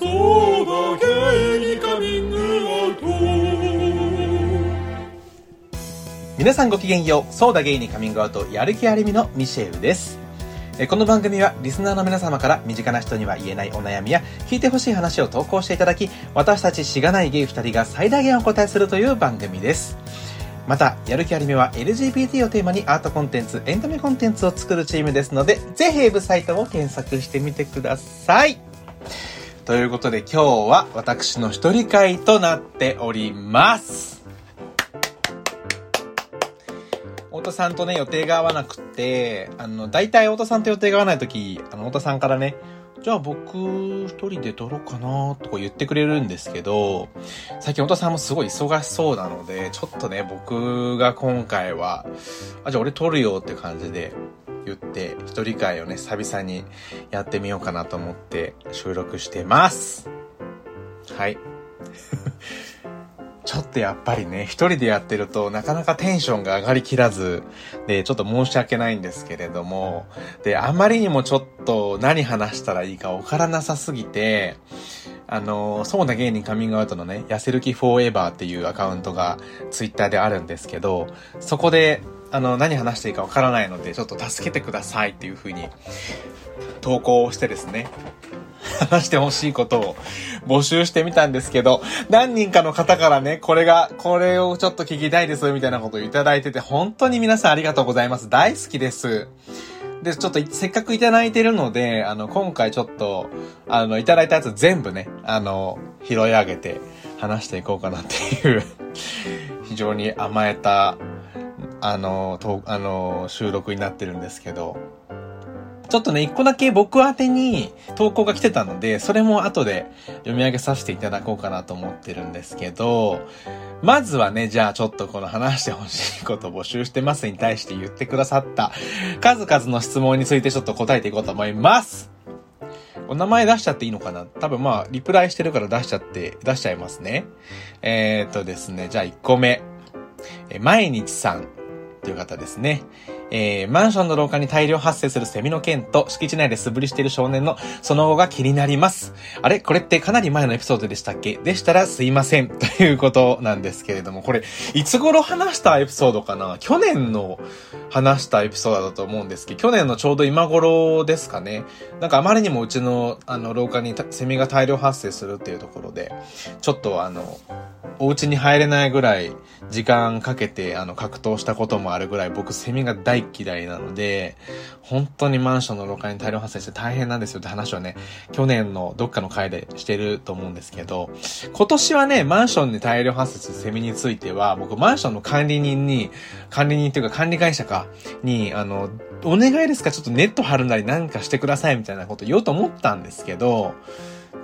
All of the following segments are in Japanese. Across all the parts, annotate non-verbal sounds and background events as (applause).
そうだゲイにカミングアウト皆さんごきげんよう。そうだゲイにカミングアウト、やる気ありみのミシェウです。この番組はリスナーの皆様から身近な人には言えないお悩みや聞いてほしい話を投稿していただき、私たちしがないゲイ二人が最大限お答えするという番組です。また、やる気ありみは LGBT をテーマにアートコンテンツ、エンタメコンテンツを作るチームですので、ぜひウェブサイトを検索してみてください。ということで今日は私の一人会となっております。太田さんとね、予定が合わなくて、あの、大体太田さんと予定が合わないとき、あの、太田さんからね、じゃあ僕一人で撮ろうかなとか言ってくれるんですけど、最近太田さんもすごい忙しそうなので、ちょっとね、僕が今回は、あ、じゃあ俺撮るよって感じで言って、一人会をね、久々にやってみようかなと思って収録してます。はい。(laughs) ちょっとやっぱりね、一人でやってるとなかなかテンションが上がりきらず、で、ちょっと申し訳ないんですけれども、で、あまりにもちょっと何話したらいいかわからなさすぎて、あの、そうな芸人カミングアウトのね、痩せる気フォーエバーっていうアカウントがツイッターであるんですけど、そこで、あの、何話していいかわからないので、ちょっと助けてくださいっていう風に投稿をしてですね、(laughs) 話してほしいことを募集してみたんですけど、何人かの方からね、これが、これをちょっと聞きたいです、みたいなことをいただいてて、本当に皆さんありがとうございます。大好きです。で、ちょっとせっかくいただいてるので、あの、今回ちょっと、あの、いただいたやつ全部ね、あの、拾い上げて話していこうかなっていう、(laughs) 非常に甘えた、あの、とあの、収録になってるんですけど、ちょっとね、一個だけ僕宛てに投稿が来てたので、それも後で読み上げさせていただこうかなと思ってるんですけど、まずはね、じゃあちょっとこの話してほしいこと募集してますに対して言ってくださった数々の質問についてちょっと答えていこうと思います。お名前出しちゃっていいのかな？多分まあ、リプライしてるから出しちゃって、出しちゃいますね。えー、っとですね、じゃあ1個目。え毎日さんという方ですね。えー、マンションの廊下に大量発生するセミの剣と敷地内で素振りしている少年のその後が気になります。あれ？これってかなり前のエピソードでしたっけ？でしたらすいません。ということなんですけれども、これ、いつ頃話したエピソードかな？去年の話したエピソードだと思うんですけど、去年のちょうど今頃ですかね。なんかあまりにもうちの、あの、廊下にセミが大量発生するっていうところで、ちょっとあの、お家に入れないぐらい時間かけてあの格闘したこともあるぐらい僕セミが大嫌いなので、本当にマンションの廊下に大量発生して大変なんですよって話をね、去年のどっかの回でしてると思うんですけど、今年はね、マンションに大量発生するセミについては、僕マンションの管理人に、管理人っていうか管理会社か、に、あの、お願いですかちょっとネット張るなりなんかしてくださいみたいなこと言おうと思ったんですけど、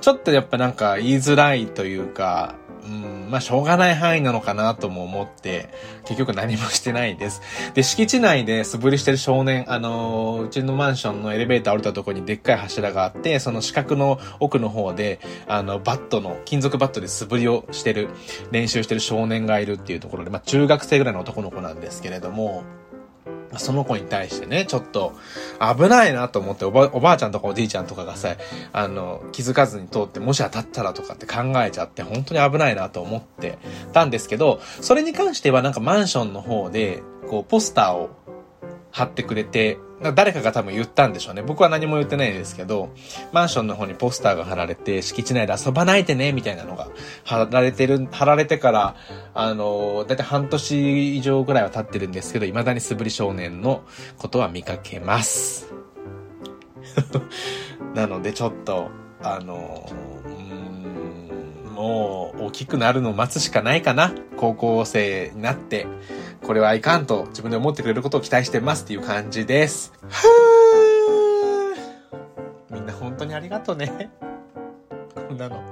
ちょっとやっぱなんか言いづらいというか、うん、まあしょうがない範囲なのかなとも思って、結局何もしてないです。で、敷地内で素振りしてる少年、あのーうちのマンションのエレベーター降りたところにでっかい柱があって、その四角の奥の方で、あの、バットの、金属バットで素振りをしてる、練習してる少年がいるっていうところで、まあ中学生ぐらいの男の子なんですけれども、その子に対してね、ちょっと危ないなと思っておば、おばあちゃんとかおじいちゃんとかがさ、あの、気づかずに通って、もし当たったらとかって考えちゃって、本当に危ないなと思ってたんですけど、それに関してはなんかマンションの方で、こう、ポスターを貼ってくれて、誰かが多分言ったんでしょうね。僕は何も言ってないですけど、マンションの方にポスターが貼られて、敷地内で遊ばないでね、みたいなのが貼られてる、貼られてから、あの、だいたい半年以上ぐらいは経ってるんですけど、未だに素振り少年のことは見かけます。(laughs) なので、ちょっと、あの、もう大きくなるのを待つしかないかな。高校生になって、これはいかんと自分で思ってくれることを期待してますっていう感じです。ふーみんな本当にありがとうね。こんなの、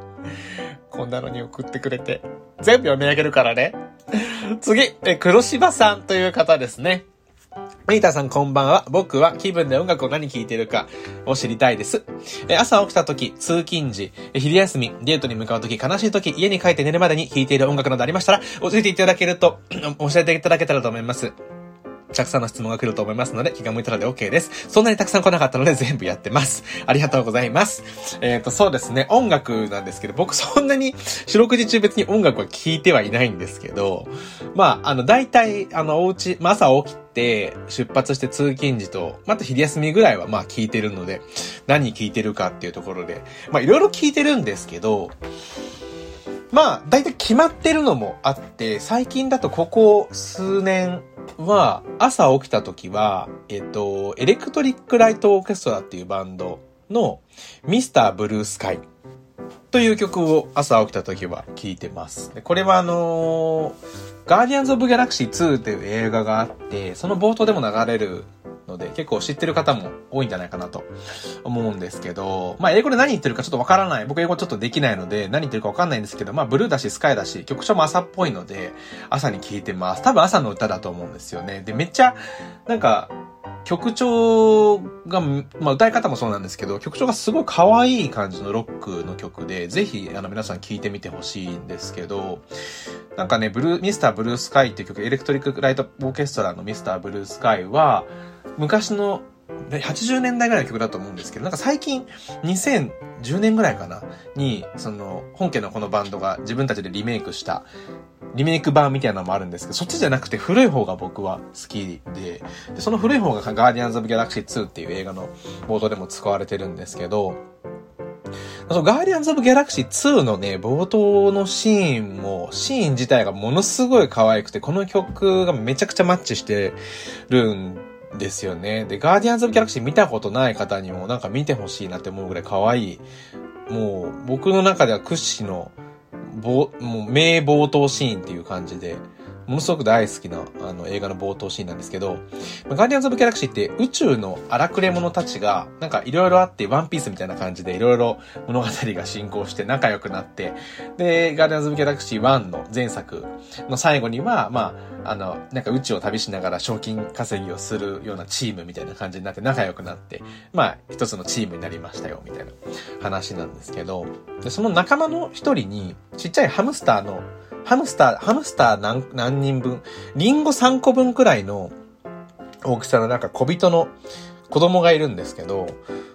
こんなのに送ってくれて。全部読み上げるからね。次、え、黒柴さんという方ですね。リーターさんこんばんは。僕は気分で音楽を何聴いてるかを知りたいです。え朝起きた時、通勤時、昼休み、デートに向かう時、悲しい時、家に帰って寝るまでに聴いている音楽などありましたら、教えていただけると、(clears throat) 教えていただけたらと思います。たくさんの質問が来ると思いますので、気が向いたらで OK です。そんなにたくさん来なかったので全部やってます。ありがとうございます。えっ、ー、と、そうですね、音楽なんですけど、僕そんなに四六時中別に音楽は聴いてはいないんですけど、まあ、あの、大体、あの、お家、まあ、朝起きて、出発して通勤時と、また昼休みぐらいはまあ聞いてるので、何聞いてるかっていうところで、まあいろいろ聞いてるんですけど、まあ、大体決まってるのもあって、最近だとここ数年は、朝起きた時は、えっと、エレクトリックライトオーケストラっていうバンドのミスターブルースカイという曲を朝起きた時は聴いてます。でこれはあのー、ガーディアンズ・オブ・ギャラクシー2という映画があって、その冒頭でも流れるので、結構知ってる方も多いんじゃないかなと思うんですけど、まあ英語で何言ってるかちょっとわからない。僕英語ちょっとできないので何言ってるかわかんないんですけど、まあブルーだしスカイだし、曲調も朝っぽいので、朝に聴いてます。多分朝の歌だと思うんですよね。で、めっちゃ、なんか、曲調が、まあ歌い方もそうなんですけど、曲調がすごい可愛い感じのロックの曲で、ぜひ、あの皆さん聴いてみてほしいんですけど、なんかね、ブルー、ミスターブルースカイっていう曲、エレクトリックライトオーケストラのミスターブルースカイは、昔の80年代ぐらいの曲だと思うんですけど、なんか最近、2010年ぐらいかなに、その、本家のこのバンドが自分たちでリメイクした、リメイク版みたいなのもあるんですけど、そっちじゃなくて古い方が僕は好きで、でその古い方がガーディアンズ・オブ・ギャラクシー2っていう映画の冒頭でも使われてるんですけど、そのガーディアンズ・オブ・ギャラクシー2のね、冒頭のシーンも、シーン自体がものすごい可愛くて、この曲がめちゃくちゃマッチしてるんですよね。で、ガーディアンズ・オブ・ギャラクシー見たことない方にもなんか見てほしいなって思うぐらい可愛い。もう、僕の中では屈指の、ぼ、もう名冒頭シーンっていう感じで、ものすごく大好きなあの映画の冒頭シーンなんですけど、ガーディアンズ・オブ・ギャラクシーって宇宙の荒くれ者たちが、なんかいろいろあって、ワンピースみたいな感じでいろいろ物語が進行して仲良くなって、で、ガーディアンズ・オブ・ギャラクシー1の前作の最後には、まあ、あの、なんか宇宙を旅しながら賞金稼ぎをするようなチームみたいな感じになって仲良くなって、まあ、一つのチームになりましたよ、みたいな話なんですけど、でその仲間の一人に、ちっちゃいハムスターのハムスター、ハムスター何、何人分、リンゴ3個分くらいの大きさのなんか小人の子供がいるんですけど、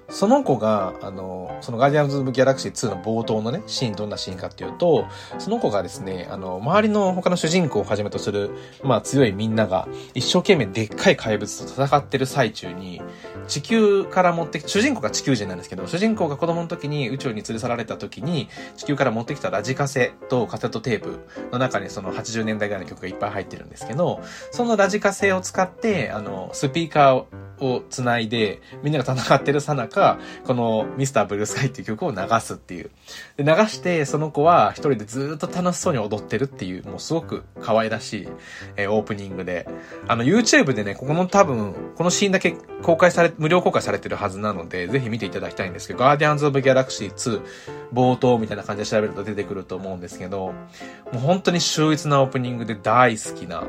その子が、あの、そのガーディアンズ・オブ・ギャラクシー2の冒頭のね、シーン、どんなシーンかっていうと、その子がですね、あの、周りの他の主人公をはじめとする、まあ強いみんなが、一生懸命でっかい怪物と戦ってる最中に、地球から持ってき、主人公が地球人なんですけど、主人公が子供の時に宇宙に連れ去られた時に、地球から持ってきたラジカセとカセットテープの中にその80年代ぐらいの曲がいっぱい入ってるんですけど、そのラジカセを使って、あの、スピーカーを繋いで、みんなが戦ってるさなか、このミスターブルースカイっていう曲を流すっていう。で、流して、その子は一人でずっと楽しそうに踊ってるっていう、もうすごく可愛らしい、えー、オープニングで。あの、YouTube でね、ここの多分、このシーンだけ公開され、無料公開されてるはずなので、ぜひ見ていただきたいんですけど、ガーディアンズ・オブ・ギャラクシー2冒頭みたいな感じで調べると出てくると思うんですけど、もう本当に秀逸なオープニングで大好きな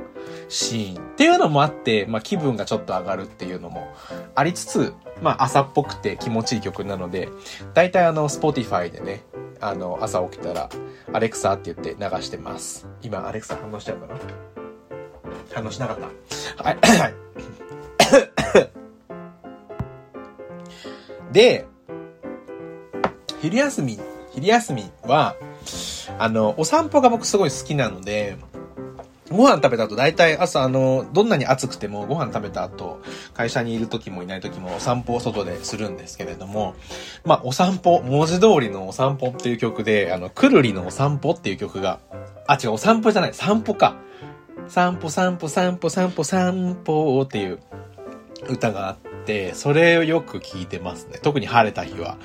シーンっていうのもあって、まあ気分がちょっと上がるっていうのもありつつ、まあ朝っぽくて気持ちいい曲なので、大体あの、 Spotify でね、あの、朝起きたら、アレクサって言って流してます。今、アレクサ反応しちゃうかな？反応しなかった。はい。で、昼休み、昼休みは、あの、お散歩が僕すごい好きなので、ご飯食べた後、大体朝、あの、どんなに暑くてもご飯食べた後、会社にいる時もいない時もお散歩を外でするんですけれども、まあ、お散歩、文字通りのお散歩っていう曲で、あの、くるりのお散歩っていう曲が、あ、違う、お散歩じゃない、散歩か。散歩、散歩、散歩、散歩、散歩っていう歌があって、それをよく聞いてますね。特に晴れた日は。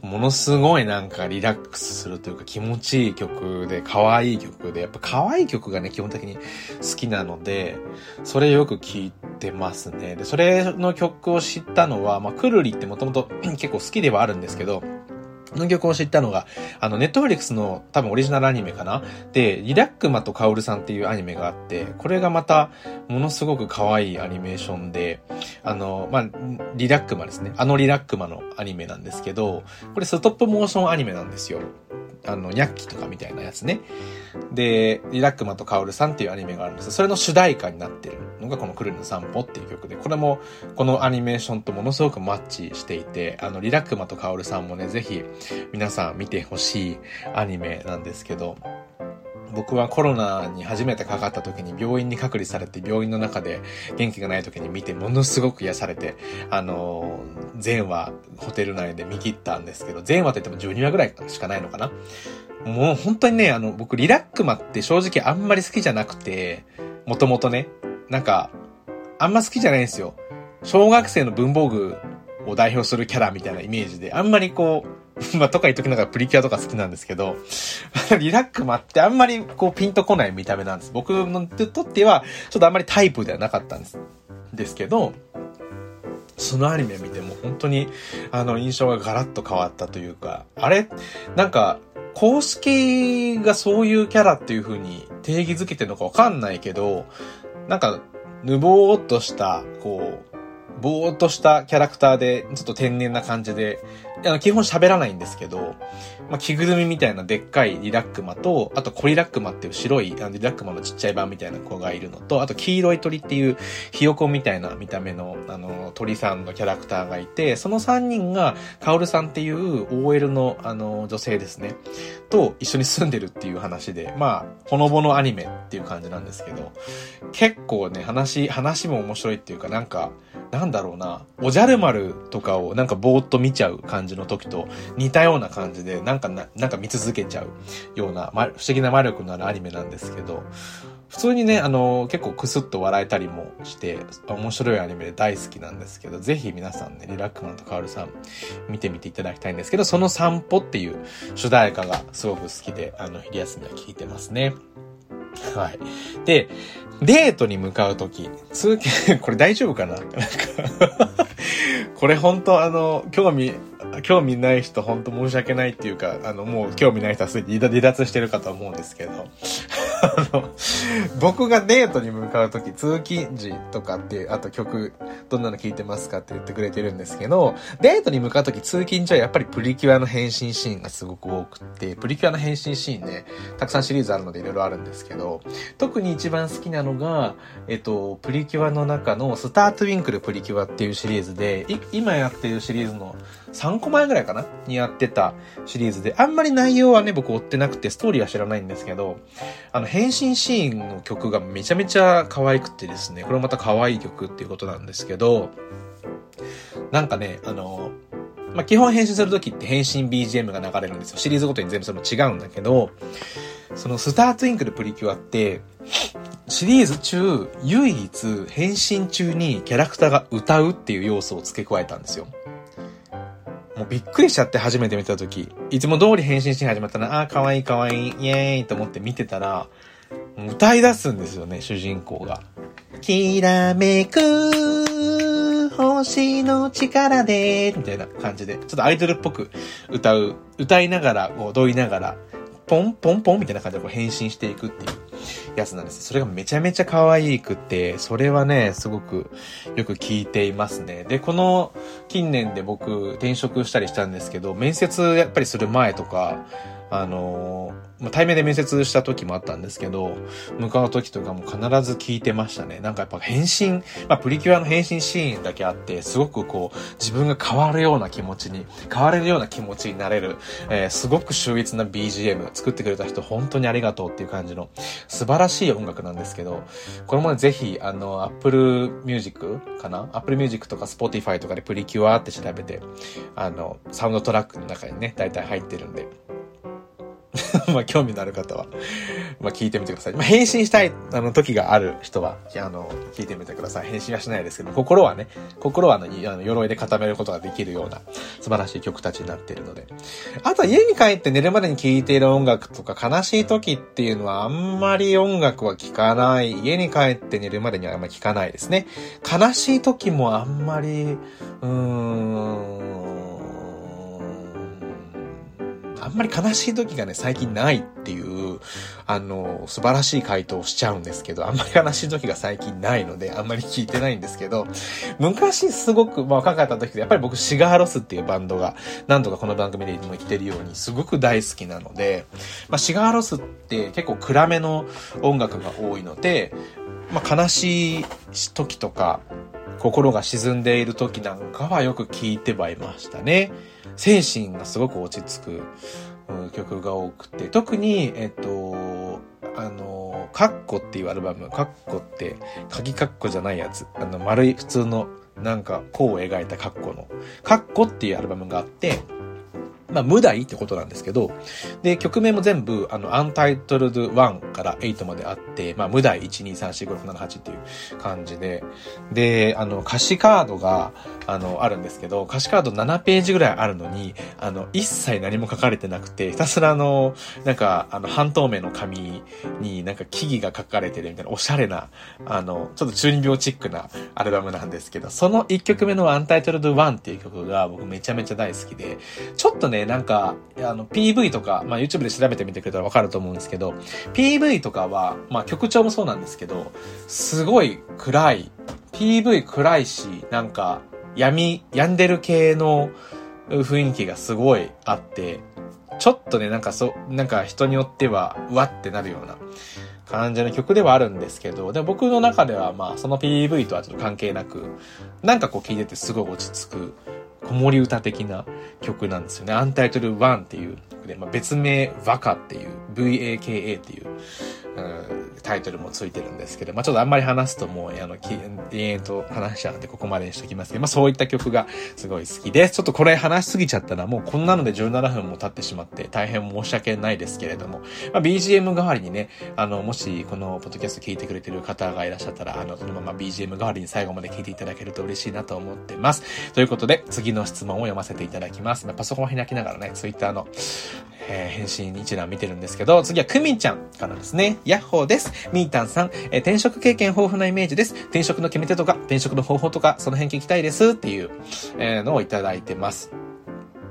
ものすごいなんかリラックスするというか気持ちいい曲で、可愛い曲で、やっぱ可愛い曲がね、基本的に好きなので、それよく聞いてますね。で、それの曲を知ったのは、まあ、くるりってもともと結構好きではあるんですけど、の曲を知ったのが、あの、ネットフリックスの多分オリジナルアニメかな？で、リラックマとカオルさんっていうアニメがあって、これがまた、ものすごく可愛いアニメーションで、あの、まあ、リラックマですね。あのリラックマのアニメなんですけど、これストップモーションアニメなんですよ。あの、ニャッキとかみたいなやつね。で、リラックマとカオルさんっていうアニメがあるんです。それの主題歌になってるのがこのクルルの散歩っていう曲で、これもこのアニメーションとものすごくマッチしていて、あの、リラックマとカオルさんもね、ぜひ皆さん見てほしいアニメなんですけど、僕はコロナに初めてかかった時に病院に隔離されて病院の中で元気がない時に見てものすごく癒されて、あの、全話ホテル内で見切ったんですけど、全話って言っても12話ぐらいしかないのかな？もう本当にね、あの、僕リラックマって正直あんまり好きじゃなくて、もともとね、なんか、あんま好きじゃないんですよ。小学生の文房具を代表するキャラみたいなイメージで、あんまりこう、(laughs) まあ、とか言っときながらプリキュアとか好きなんですけど、(laughs) リラックマってあんまりこうピンとこない見た目なんです。僕のとっては、ちょっとあんまりタイプではなかったんです。ですけど、そのアニメ見ても本当に、あの、印象がガラッと変わったというか、あれ、なんか、公式がそういうキャラっていう風に定義づけてるのかわかんないけど、なんか、ぬぼーっとした、こう、ぼーっとしたキャラクターで、ちょっと天然な感じで、あの、基本喋らないんですけど、まあ、着ぐるみみたいなでっかいリラックマと、あとコリラックマっていう白いあのリラックマのちっちゃい版みたいな子がいるのと、あと黄色い鳥っていうひよこみたいな見た目の、あの、鳥さんのキャラクターがいて、その3人が、カオルさんっていう OL の、あの、女性ですね、と一緒に住んでるっていう話で、まあ、ほのぼのアニメっていう感じなんですけど、結構ね、話、話も面白いっていうか、なんか、なんだろうな、おじゃる丸とかをなんかぼーっと見ちゃう感じの時と似たような感じで、なんかな、なんか見続けちゃうような、ま、不思議な魔力のあるアニメなんですけど、普通にね、あの、結構クスッと笑えたりもして、面白いアニメで大好きなんですけど、ぜひ皆さんね、リラックマンとカオルさん見てみていただきたいんですけど、その散歩っていう主題歌がすごく好きで、あの、昼休みは聴いてますね。はい。で、デートに向かうとき、通勤、(laughs) これ大丈夫かな？なんか (laughs) これ本当あの、興味、興味ない人本当申し訳ないっていうか、あの、もう興味ない人はすでに離脱してるかと思うんですけど、(laughs) あの、僕がデートに向かうとき、通勤時とかって、あと曲、どんなの聴いてますかって言ってくれてるんですけど、デートに向かうとき通勤時はやっぱりプリキュアの変身シーンがすごく多くて、プリキュアの変身シーンね、たくさんシリーズあるのでいろいろあるんですけど、特に一番好きなのが、えっと、プリキュアの中のスタートウィンクルプリキュアっていうシリーズで、今やってるシリーズの3個前ぐらいかな？にやってたシリーズで、あんまり内容はね、僕追ってなくて、ストーリーは知らないんですけど、あの、変身シーンの曲がめちゃめちゃ可愛くてですね、これまた可愛い曲っていうことなんですけど、なんかね、あの、まあ、基本変身するときって変身 BGM が流れるんですよ。シリーズごとに全部その違うんだけど、そのスターツインクルプリキュアって、シリーズ中、唯一変身中にキャラクターが歌うっていう要素を付け加えたんですよ。もうびっくりしちゃって初めて見た時、いつも通り変身シーン始まったら、あーかわいいかわい。い、イエーイ。と思って見てたら、歌い出すんですよね、主人公が。きらめく星の力で、みたいな感じで、ちょっとアイドルっぽく歌う、歌いながら、踊りながら、ポンポンポンみたいな感じでこう変身していくっていうやつなんです。それがめちゃめちゃ可愛くて、それはね、すごくよく聞いていますね。で、この近年で僕転職したりしたんですけど、面接やっぱりする前とか、あの対面で面接した時もあったんですけど、向かう時とかも必ず聞いてましたね。なんかやっぱ変身、まあ、プリキュアの変身シーンだけあって、すごくこう、自分が変わるような気持ちに、変われるような気持ちになれる、えー、すごく秀逸な BGM、作ってくれた人本当にありがとうっていう感じの、素晴らしい音楽なんですけど、これもね、ぜひ、あの、Apple Music かな ?Apple Music とか Spotify とかでプリキュアって調べて、あの、サウンドトラックの中にね、大体入ってるんで、(laughs) まあ、興味のある方は、まあ、聞いてみてください。まあ、返信したい、あの、時がある人は、あの、聞いてみてください。返信はしないですけど、心はね、心はあの、あの鎧で固めることができるような、素晴らしい曲たちになっているので。あとは家に帰って寝るまでに聴いている音楽とか、悲しい時っていうのは、あんまり音楽は聴かない。家に帰って寝るまでにはあんまり聴かないですね。悲しい時もあんまり、うーん、あんまり悲しい時がね、最近ないっていう、あの、素晴らしい回答をしちゃうんですけど、あんまり悲しい時が最近ないので、あんまり聞いてないんですけど、昔すごく、まあ若かった時で、やっぱり僕シガーロスっていうバンドが、何度かこの番組でも言ってるように、すごく大好きなので、まあシガーロスって結構暗めの音楽が多いので、まあ悲しい時とか、心が沈んでいる時なんかはよく聞いてはいましたね。精神がすごく落ち着く曲が多くて、特に、えっと、あの、カッコっていうアルバム、カッコって、鍵カッコじゃないやつ、あの、丸い普通の、なんか、こう描いたカッコの、カッコっていうアルバムがあって、まあ、無題ってことなんですけど、で、曲名も全部、あの、アンタイトルド1から8まであって、まあ、無題1、2、3、4、5、6、7、8っていう感じで、で、あの、歌詞カードが、あの、あるんですけど、歌詞カード7ページぐらいあるのに、あの、一切何も書かれてなくて、ひたすらあの、なんか、あの、半透明の紙になんか木々が書かれてるみたいな、おしゃれな、あの、ちょっと中二病チックなアルバムなんですけど、その1曲目のアンタイトルド1っていう曲が僕めちゃめちゃ大好きで、ちょっとね、なんか、あの、PV とか、まあ、YouTube で調べてみてくれたらわかると思うんですけど、PV とかは、まあ、曲調もそうなんですけど、すごい暗い、PV 暗いし、なんか、闇、病んでる系の雰囲気がすごいあって、ちょっとね、なんかそ、なんか人によっては、うわってなるような感じの曲ではあるんですけど、でも僕の中ではまあ、その PV とはちょっと関係なく、なんかこう聴いててすごい落ち着く、子守歌的な曲なんですよね。アンタイトル1っていう曲で、まあ、別名、和歌っていう、VAKA っていう、タイトルもついてるんですけど、まあ、ちょっとあんまり話すともう、あの、延々と話しちゃうんで、ここまでにしておきますけど、まあ、そういった曲がすごい好きです。ちょっとこれ話しすぎちゃったら、もうこんなので17分も経ってしまって、大変申し訳ないですけれども、まあ、BGM 代わりにね、あの、もし、このポッドキャスト聞いてくれてる方がいらっしゃったら、あの、そのまま BGM 代わりに最後まで聞いていただけると嬉しいなと思ってます。ということで、次の質問を読ませていただきます。まあ、パソコンを開きながらね、Twitter の、えー、返信一覧見てるんですけど、次はクミンちゃんからですね。ヤッホーです。ミータンさん、えー、転職経験豊富なイメージです。転職の決め手とか、転職の方法とか、その辺聞きたいですっていう、えー、のをいただいてます。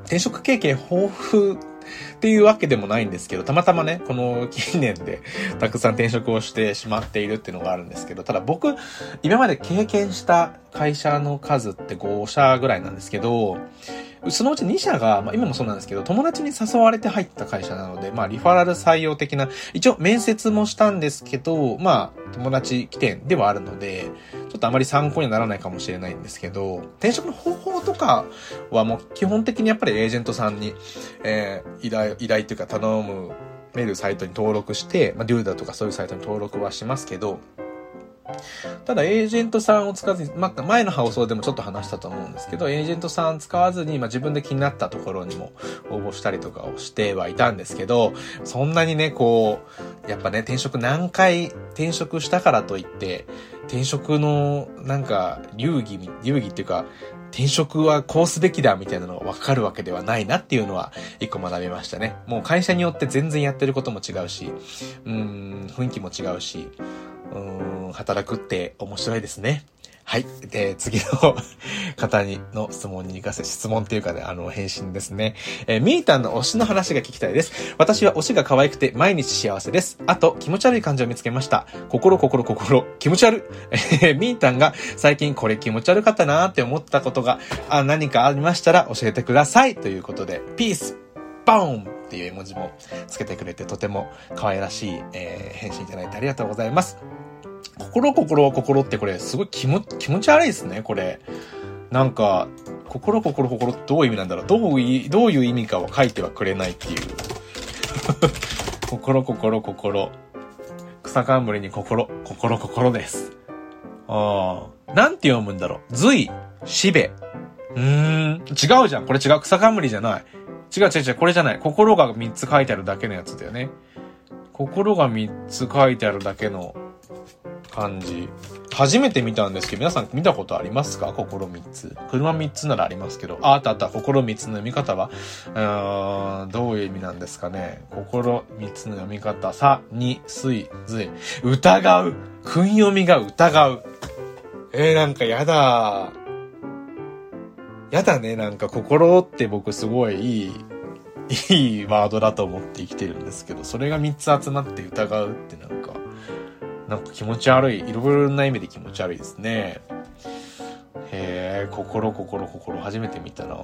転職経験豊富っていうわけでもないんですけど、たまたまね、この近年で (laughs) たくさん転職をしてしまっているっていうのがあるんですけど、ただ僕、今まで経験した会社の数って5社ぐらいなんですけど、そのうち2社が、まあ今もそうなんですけど、友達に誘われて入った会社なので、まあリファラル採用的な、一応面接もしたんですけど、まあ友達起点ではあるので、ちょっとあまり参考にならないかもしれないんですけど、転職の方法とかはもう基本的にやっぱりエージェントさんに、えー、依頼、依頼っていうか頼むメールサイトに登録して、まあ、デューダとかそういうサイトに登録はしますけど、ただ、エージェントさんを使わずに、まあ、前の放送でもちょっと話したと思うんですけど、エージェントさん使わずに、まあ、自分で気になったところにも応募したりとかをしてはいたんですけど、そんなにね、こう、やっぱね、転職何回転職したからといって、転職の、なんか、流儀、流儀っていうか、転職はこうすべきだみたいなのがわかるわけではないなっていうのは一個学びましたね。もう会社によって全然やってることも違うし、うん、雰囲気も違うし、うん、働くって面白いですね。はい。で、次の (laughs) 方にの質問に行かせ、質問っていうかね、あの、返信ですね。えー、みーたんの推しの話が聞きたいです。私は推しが可愛くて毎日幸せです。あと、気持ち悪い感じを見つけました。心、心、心、気持ち悪い。えー、みーたんが最近これ気持ち悪かったなーって思ったことが、あ、何かありましたら教えてください。ということで、ピースボーンっていう絵文字もつけてくれてとても可愛らしい、えー、返信いただいてありがとうございます。心心心ってこれすごい気も気持ち悪いですね、これ。なんか、心心心ってどういう意味なんだろうどうい、どういう意味かを書いてはくれないっていう。(laughs) 心心心。草冠に心、心心です。ああ。なんて読むんだろう随、しべ。うーん。違うじゃん。これ違う。草冠じゃない。違う違う違う。これじゃない。心が3つ書いてあるだけのやつだよね。心が3つ書いてあるだけの感じ。初めて見たんですけど、皆さん見たことありますか？心3つ。車3つならありますけど、あ、あったあった、心3つの読み方は、うーん、どういう意味なんですかね。心3つの読み方、さ、に、すい、ずい。疑う。訓読みが疑う。えー、なんかやだやだね、なんか心って僕すごいいいいいワードだと思って生きてるんですけど、それが3つ集まって疑うってなんか、なんか気持ち悪い。いろいろな意味で気持ち悪いですね。へえ、心、心、心、初めて見たな。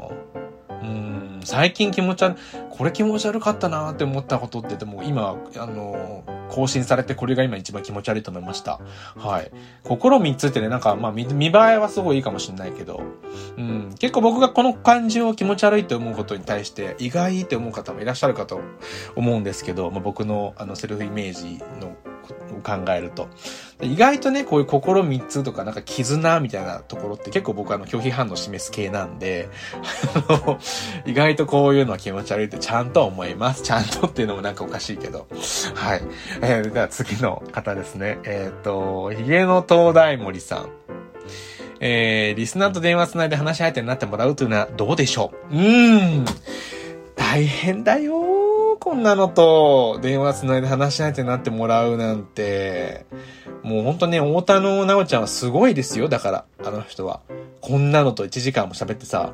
うん、最近気持ち悪、これ気持ち悪かったなって思ったことってでも今、あの、更新されてこれが今一番気持ち悪いと思いました。はい。心三つってね、なんかまあ見見栄えはすごいいいかもしれないけど、うん、結構僕がこの感じを気持ち悪いって思うことに対して意外って思う方もいらっしゃるかと思うんですけど、まあ、僕のあのセルフイメージの考えると。意外とね、こういう心三つとかなんか絆みたいなところって結構僕あの拒否反応を示す系なんで、意外とこういうのは気持ち悪いってちゃんと思います。ちゃんとっていうのもなんかおかしいけど。はい。えー、では次の方ですね。えっ、ー、と、ヒゲの東大森さん。えー、リスナーと電話つないで話し相手になってもらうというのはどうでしょう？うーん。大変だよこんなのと電話つないで話し相手になってもらうなんて。もうほんとね、太田のなおちゃんはすごいですよ。だから、あの人は。こんなのと1時間も喋ってさ、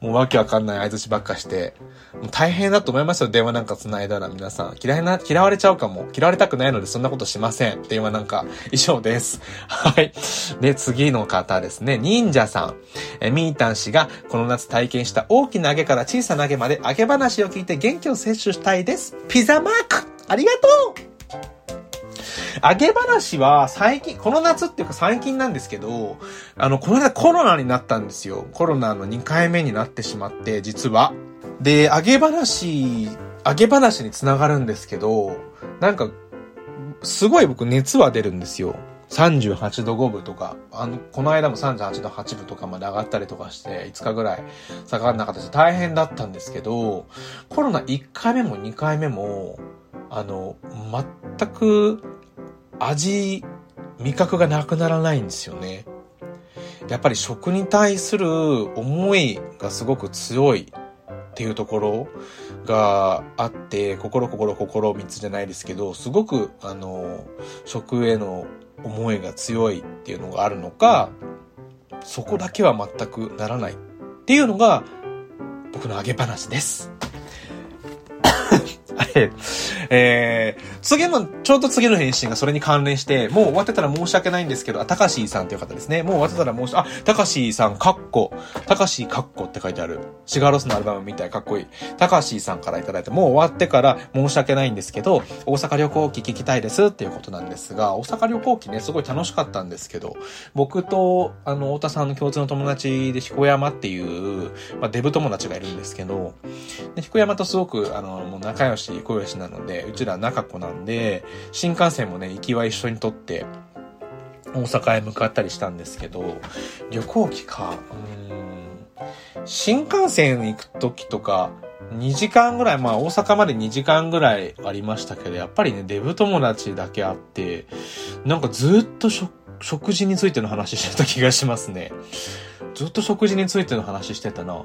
もうわけわかんない相槌ばっかして、もう大変だと思いますよ、電話なんか繋いだら皆さん。嫌いな、嫌われちゃうかも。嫌われたくないのでそんなことしません。電話なんか、以上です。はい。で、次の方ですね。忍者さん。え、みーたん氏がこの夏体験した大きな揚げから小さな揚げまで揚げ話を聞いて元気を摂取したいです。ピザマークありがとう揚げ話は最近、この夏っていうか最近なんですけど、あの、この間コロナになったんですよ。コロナの2回目になってしまって、実は。で、揚げ話、揚げ話につながるんですけど、なんか、すごい僕熱は出るんですよ。38度5分とか、あの、この間も38度8分とかまで上がったりとかして、5日ぐらい下がらなかったし、大変だったんですけど、コロナ1回目も2回目も、あの、全く味、味覚がなくならないんですよね。やっぱり食に対する思いがすごく強いっていうところがあって、心心心三つじゃないですけど、すごくあの、食への思いが強いっていうのがあるのか、そこだけは全くならないっていうのが僕の揚げ話です。はいえー、次の、ちょうど次の返信がそれに関連して、もう終わってたら申し訳ないんですけど、あ、たかしーさんという方ですね。もう終わってたら申し、あ、たかしーさん、かっこ、たかしーかっこって書いてある。シガーロスのアルバムみたいかっこいい。たかしーさんからいただいて、もう終わってから申し訳ないんですけど、大阪旅行記聞きたいですっていうことなんですが、大阪旅行記ね、すごい楽しかったんですけど、僕と、あの、太田さんの共通の友達で彦山っていう、まあ、デブ友達がいるんですけど、で彦山とすごく、あの、もう仲良し、小良しなので、うちら仲子なんで、新幹線もね、行きは一緒にとって、大阪へ向かったりしたんですけど、旅行機か、うん、新幹線行く時とか、2時間ぐらい、まあ大阪まで2時間ぐらいありましたけど、やっぱりね、デブ友達だけあって、なんかずっと食事についての話してた気がしますね。ずっと食事についての話してたな。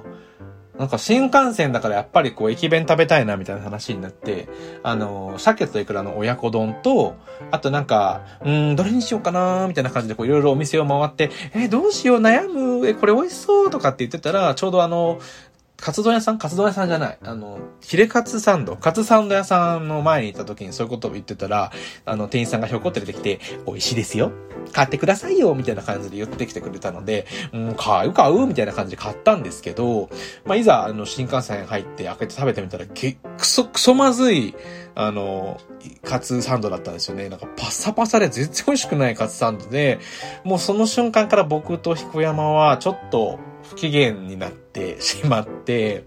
なんか新幹線だからやっぱりこう駅弁食べたいなみたいな話になって、あの、鮭とイクラの親子丼と、あとなんか、うん、どれにしようかなみたいな感じでこういろいろお店を回って、えどうしよう悩むえ、これ美味しそうとかって言ってたら、ちょうどあの、カツ丼屋さんカツ丼屋さんじゃない。あの、ヒレカツサンド、カツサンド屋さんの前にいた時にそういうことを言ってたら、あの、店員さんがひょこって出てきて、美味しいですよ。買ってくださいよみたいな感じで言ってきてくれたので、うん、買う買うみたいな感じで買ったんですけど、まあ、いざ、あの、新幹線入って開けて食べてみたら、け、くそ、くそまずい、あの、カツサンドだったんですよね。なんかパサパサで全然美味しくないカツサンドで、もうその瞬間から僕と彦山はちょっと不機嫌になってしまって、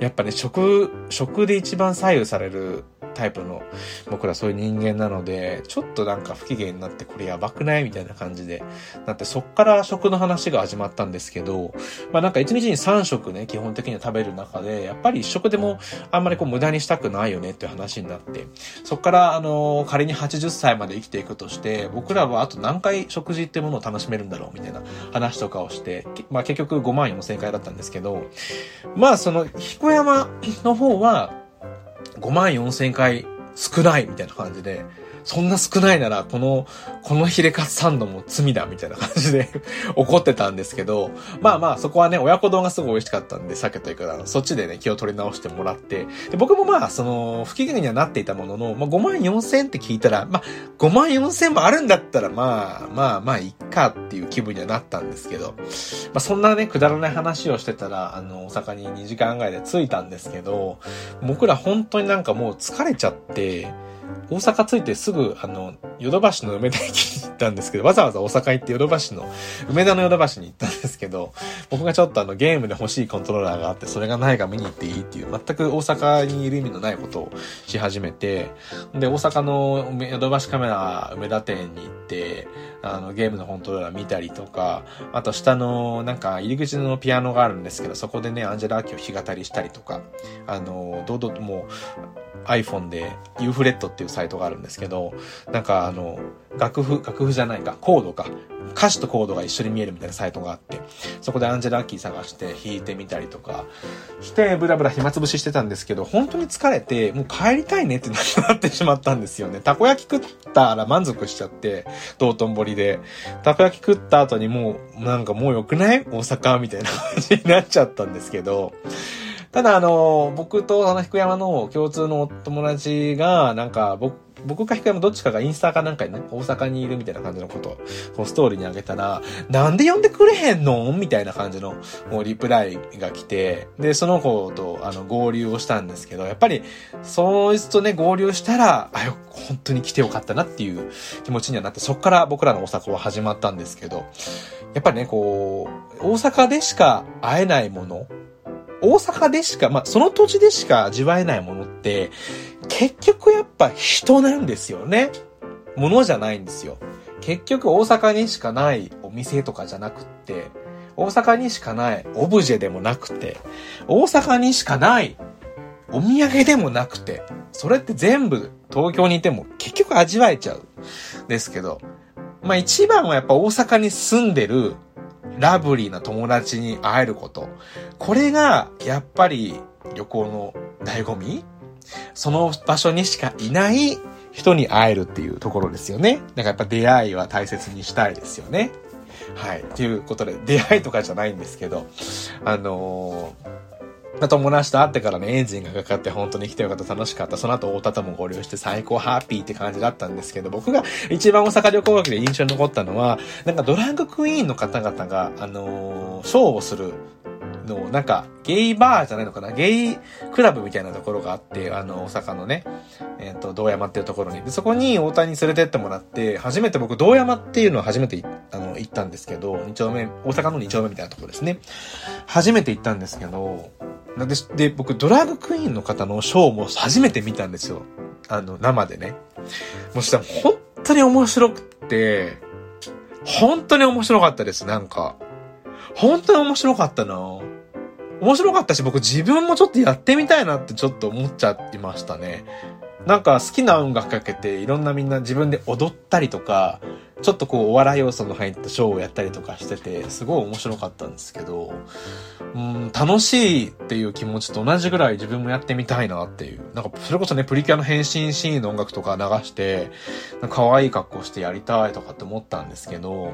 やっぱね、食、食で一番左右されるタイプの僕らそういう人間なので、ちょっとなんか不機嫌になってこれやばくないみたいな感じで、なってそっから食の話が始まったんですけど、まあなんか1日に3食ね、基本的には食べる中で、やっぱり1食でもあんまりこう無駄にしたくないよねっていう話になって、そっからあの、仮に80歳まで生きていくとして、僕らはあと何回食事ってものを楽しめるんだろうみたいな話とかをして、まあ結局5万円の正解だったんですけど、まあその、彦山の方は、5万4千回少ないみたいな感じで、そんな少ないなら、この、このヒレカツサンドも罪だ、みたいな感じで (laughs) 怒ってたんですけど、まあまあ、そこはね、親子丼がすごい美味しかったんで、鮭といくら、そっちでね、気を取り直してもらって、で僕もまあ、その、不機嫌にはなっていたものの、まあ5万4千って聞いたら、まあ、5万4千もあるんだったら、まあ、まあまあ、いっかっていう気分にはなったんですけど、まあそんなね、くだらない話をしてたら、あの、大阪に2時間ぐらいで着いたんですけど、僕ら本当になんかもう疲れちゃって、大阪着いてすぐ、あの、ヨドバシの梅田駅に行ったんですけど、わざわざ大阪行ってヨドバシの、梅田のヨドバシに行ったんですけど、僕がちょっとあの、ゲームで欲しいコントローラーがあって、それがないか見に行っていいっていう、全く大阪にいる意味のないことをし始めて、で、大阪のヨドバシカメラ梅田店に行って、あの、ゲームのコントローラー見たりとか、あと下の、なんか、入り口のピアノがあるんですけど、そこでね、アンジェラ・アキを弾き語りしたりとか、あの、堂々ともう、iPhone で Uflet っていうサイトがあるんですけど、なんかあの、楽譜、楽譜じゃないか、コードか。歌詞とコードが一緒に見えるみたいなサイトがあって、そこでアンジェラ・アッキー探して弾いてみたりとか、して、ブラブラ暇つぶししてたんですけど、本当に疲れて、もう帰りたいねってなってしまったんですよね。たこ焼き食ったら満足しちゃって、道頓堀で。たこ焼き食った後にもう、なんかもう良くない？大阪？みたいな感じになっちゃったんですけど、ただあの、僕とあの、福山の共通のお友達が、なんか、僕、僕か福山どっちかがインスタかなんかにね、大阪にいるみたいな感じのことを、ストーリーにあげたら、なんで呼んでくれへんの？みたいな感じの、もうリプライが来て、で、その子と、あの、合流をしたんですけど、やっぱり、そいつとね、合流したら、あ、よ、本当に来てよかったなっていう気持ちにはなって、そっから僕らの大阪は始まったんですけど、やっぱりね、こう、大阪でしか会えないもの、大阪でしか、まあ、その土地でしか味わえないものって、結局やっぱ人なんですよね。ものじゃないんですよ。結局大阪にしかないお店とかじゃなくって、大阪にしかないオブジェでもなくて、大阪にしかないお土産でもなくて、それって全部東京にいても結局味わえちゃう。ですけど、まあ一番はやっぱ大阪に住んでるラブリーな友達に会えること。これが、やっぱり旅行の醍醐味？その場所にしかいない人に会えるっていうところですよね。だからやっぱ出会いは大切にしたいですよね。はい。ということで、出会いとかじゃないんですけど、あのー友達と会ってからね、エンジンがかかって本当に来てよかった、楽しかった。その後、大田とも合流して最高ハッピーって感じだったんですけど、僕が一番大阪旅行学で印象に残ったのは、なんかドラッグクイーンの方々が、あのー、ショーをするの、なんか、ゲイバーじゃないのかな？ゲイクラブみたいなところがあって、あの、大阪のね、えっ、ー、と、道山っていうところに。で、そこに大谷に連れてってもらって、初めて僕、道山っていうのは初めて、あの、行ったんですけど、二丁目、大阪の二丁目みたいなところですね。初めて行ったんですけど、なんで、で、僕、ドラッグクイーンの方のショーも初めて見たんですよ。あの、生でね。もしたら本当に面白くて、本当に面白かったです、なんか。本当に面白かったな面白かったし、僕自分もちょっとやってみたいなってちょっと思っちゃいましたね。なんか好きな音楽かけていろんなみんな自分で踊ったりとか、ちょっとこうお笑い要素の入ったショーをやったりとかしてて、すごい面白かったんですけど、うん、楽しいっていう気持ちと同じぐらい自分もやってみたいなっていう。なんかそれこそね、プリキュアの変身シーンの音楽とか流して、可愛い格好してやりたいとかって思ったんですけど、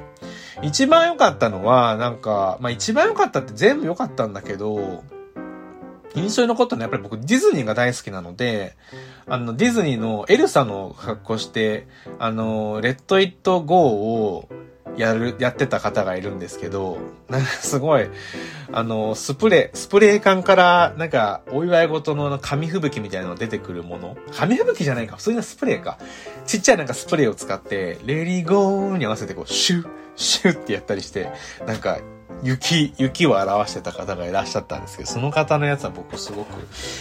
一番良かったのは、なんか、まあ一番良かったって全部良かったんだけど、印象に残ったのはやっぱり僕ディズニーが大好きなので、あの、ディズニーのエルサの格好して、あの、レッド・イット・ゴーをやる、やってた方がいるんですけど、なんかすごい、あの、スプレー、スプレー缶から、なんか、お祝い事の紙吹雪みたいなのが出てくるもの。紙吹雪じゃないか、普通のスプレーか。ちっちゃいなんかスプレーを使って、レリーゴーに合わせてこう、シュッ、シュッってやったりして、なんか、雪、雪を表してた方がいらっしゃったんですけど、その方のやつは僕すごく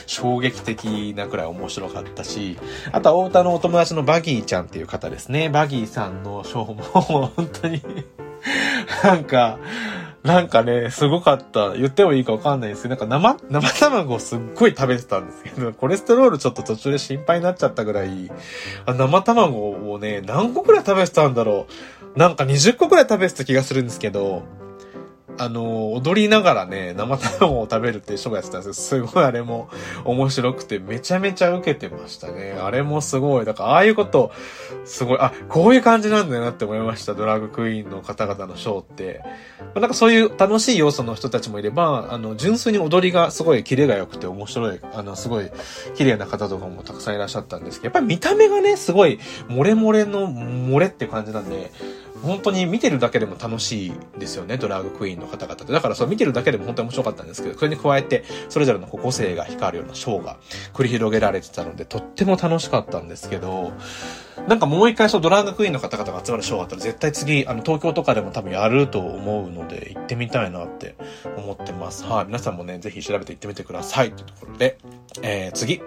衝撃的なくらい面白かったし、あとは太田のお友達のバギーちゃんっていう方ですね。バギーさんのショーも本当に (laughs) なんか、なんかね、すごかった。言ってもいいかわかんないですけど、なんか生、生卵をすっごい食べてたんですけど、コレステロールちょっと途中で心配になっちゃったぐらい、あ生卵をね、何個くらい食べてたんだろう。なんか20個くらい食べてた気がするんですけど、あの、踊りながらね、生卵を食べるっていうショーやってたんですけど、すごいあれも面白くて、めちゃめちゃ受けてましたね。あれもすごい。だから、ああいうこと、すごい、あ、こういう感じなんだよなって思いました。ドラッグクイーンの方々のショーって。なんかそういう楽しい要素の人たちもいれば、あの、純粋に踊りがすごいキレが良くて面白い、あの、すごい綺麗な方とかもたくさんいらっしゃったんですけど、やっぱり見た目がね、すごい、漏れ漏れの漏れって感じなんで、本当に見てるだけでも楽しいですよね、ドラッグクイーンの方々って。だからそう見てるだけでも本当に面白かったんですけど、それに加えて、それぞれの個性が光るようなショーが繰り広げられてたので、とっても楽しかったんですけど、なんかもう一回そうドラッグクイーンの方々が集まるショーがあったら絶対次、あの東京とかでも多分やると思うので、行ってみたいなって思ってます。はい、皆さんもね、ぜひ調べて行ってみてください。というところで、えー、次。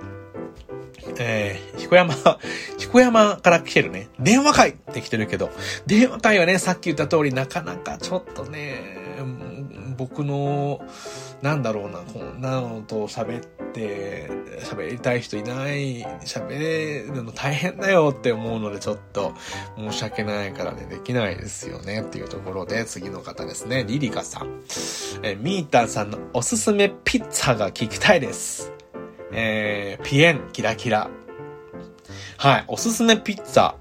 えー、彦山、(laughs) 彦山から来てるね、電話会って来てるけど、電話会はね、さっき言った通り、なかなかちょっとね、僕の、なんだろうな、こんなのと喋って、喋りたい人いない、喋るの大変だよって思うので、ちょっと申し訳ないからね、できないですよねっていうところで、次の方ですね、リリカさん。えミータンさんのおすすめピッツァが聞きたいです。えー、ピエン、キラキラ。はい、おすすめピッツァ。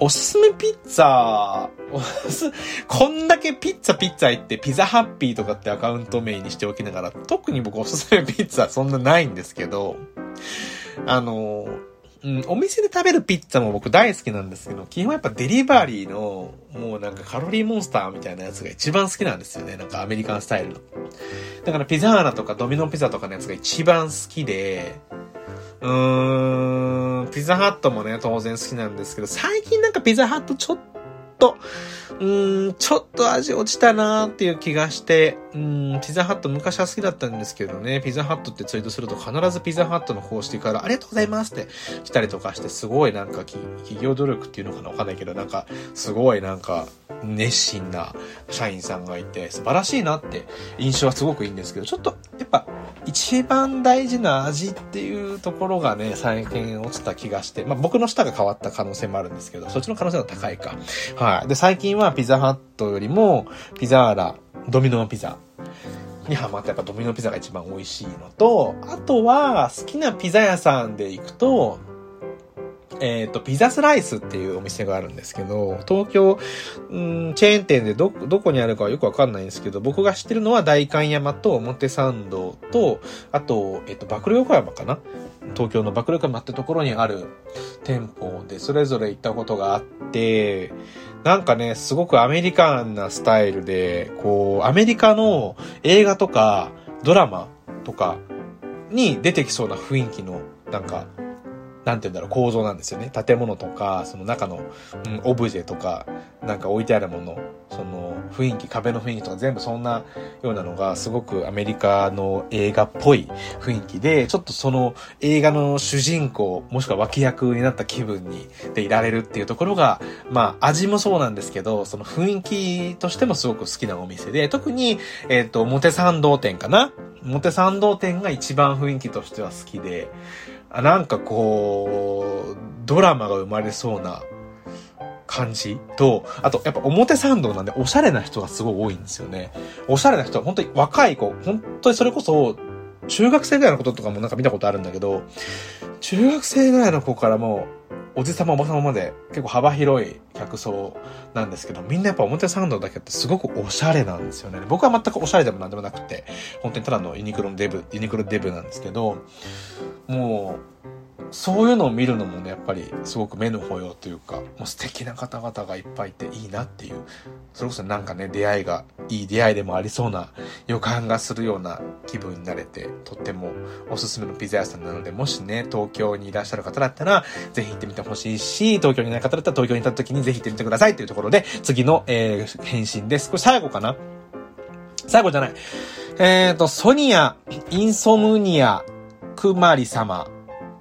おすすめピッツァ、(laughs) こんだけピッツァピッツァ言ってピザハッピーとかってアカウント名にしておきながら、特に僕おすすめピッツァそんなないんですけど、あの、うん、お店で食べるピッツァも僕大好きなんですけど、基本やっぱデリバリーの、もうなんかカロリーモンスターみたいなやつが一番好きなんですよね。なんかアメリカンスタイルの。だからピザーナとかドミノピザとかのやつが一番好きで、うーん、ピザハットもね、当然好きなんですけど、最近なんかピザハットちょっと、とうーん、ちょっと味落ちたなーっていう気がして、うん、ピザハット昔は好きだったんですけどね、ピザハットってツイートすると必ずピザハットの公式からありがとうございますって来たりとかして、すごいなんか企業努力っていうのかなわかんないけど、なんか、すごいなんか、熱心な社員さんがいて、素晴らしいなって印象はすごくいいんですけど、ちょっと、やっぱ、一番大事な味っていうところがね、最近落ちた気がして、まあ僕の舌が変わった可能性もあるんですけど、そっちの可能性は高いか。は。で、最近はピザハットよりも、ピザーラ、ドミノのピザにハマってやっぱドミノピザが一番美味しいのと、あとは好きなピザ屋さんで行くと、えっ、ー、と、ピザスライスっていうお店があるんですけど、東京、ん、チェーン店でど、どこにあるかはよくわかんないんですけど、僕が知ってるのは代官山と表参道と、あと、えっ、ー、と、爆力横山かな？東京の爆力山ってところにある店舗で、それぞれ行ったことがあって、なんかね、すごくアメリカンなスタイルで、こう、アメリカの映画とかドラマとかに出てきそうな雰囲気の、なんか、なんて言うんだろう、構造なんですよね。建物とか、その中の、うん、オブジェとか、なんか置いてあるもの、その雰囲気、壁の雰囲気とか全部そんなようなのがすごくアメリカの映画っぽい雰囲気で、ちょっとその映画の主人公、もしくは脇役になった気分に、でいられるっていうところが、まあ味もそうなんですけど、その雰囲気としてもすごく好きなお店で、特に、えっ、ー、と、表参道店かな？表参道店が一番雰囲気としては好きで、なんかこう、ドラマが生まれそうな感じ？と、あと、やっぱ表参道なんでおしゃれな人がすごい多いんですよね。おしゃれな人は本当に若い子、本当にそれこそ、中学生ぐらいのこととかもなんか見たことあるんだけど、中学生ぐらいの子からも、おじさまおばさままで結構幅広い客層なんですけど、みんなやっぱ表参道だけってすごくおしゃれなんですよね。僕は全くおしゃれでもなんでもなくて、本当にただのユニクロのデブ、ユニクロデブなんですけど、もう、そういうのを見るのもね、やっぱりすごく目の保養というか、もう素敵な方々がいっぱいいていいなっていう、それこそなんかね、出会いが、いい出会いでもありそうな予感がするような気分になれて、とってもおすすめのピザ屋さんなので、もしね、東京にいらっしゃる方だったら、ぜひ行ってみてほしいし、東京にいない方だったら東京にいた時にぜひ行ってみてくださいというところで、次の、えー、返信です。これ最後かな最後じゃない。えっ、ー、と、ソニア、インソムニア、くまり様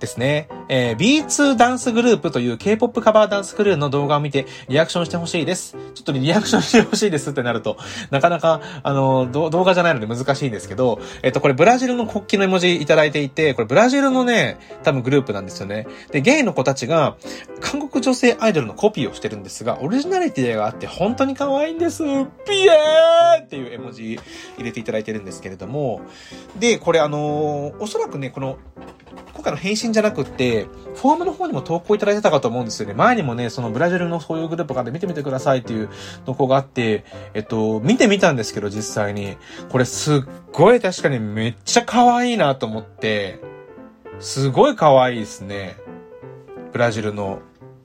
ですね。えー、B2 ダンスグループという K-POP カバーダンスクルーの動画を見てリアクションしてほしいです。ちょっとリアクションしてほしいですってなると、なかなか、あの、動画じゃないので難しいんですけど、えっと、これブラジルの国旗の絵文字いただいていて、これブラジルのね、多分グループなんですよね。で、ゲイの子たちが、韓国女性アイドルのコピーをしてるんですが、オリジナリティがあって本当に可愛いんです。ピエーっていう絵文字入れていただいてるんですけれども、で、これあのおそらくね、この、今回の返信じゃなくって、フォームの方にも投稿いただいてたかと思うんですよね。前にもね、そのブラジルのそういうグループがあって見てみてくださいっていう投稿があって、えっと、見てみたんですけど、実際に。これすっごい確かにめっちゃ可愛いなと思って、すごい可愛いですね。ブラジルの、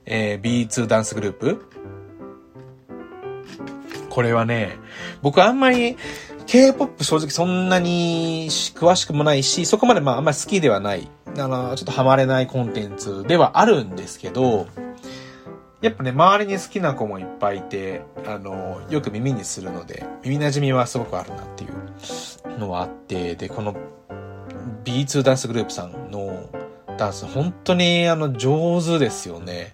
えー、B2 ダンスグループ。これはね、僕あんまり K-POP 正直そんなに詳しくもないし、そこまでまああんまり好きではない、あの、ちょっとハマれないコンテンツではあるんですけど、やっぱね、周りに好きな子もいっぱいいて、あの、よく耳にするので、耳馴染みはすごくあるなっていうのはあって、で、この B2 ダンスグループさんのダンス、本当にあの、上手ですよね。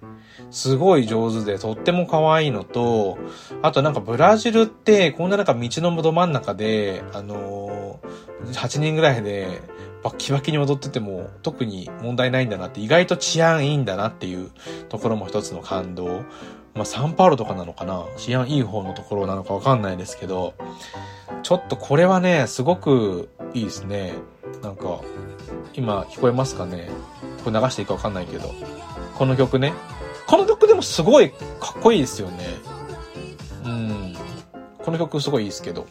すごい上手でとっても可愛いのと、あとなんかブラジルってこんななんか道のど真ん中で、あのー、8人ぐらいでバッキバキに踊ってても特に問題ないんだなって意外と治安いいんだなっていうところも一つの感動。まあ、サンパウロとかなのかな？治安いい方のところなのかわかんないですけど、ちょっとこれはね、すごくいいですね。なんか、今聞こえますかね？これ流していいかわかんないけど。この曲ね。この曲でもすごいかっこいいですよね。うん。この曲すごいいいですけど。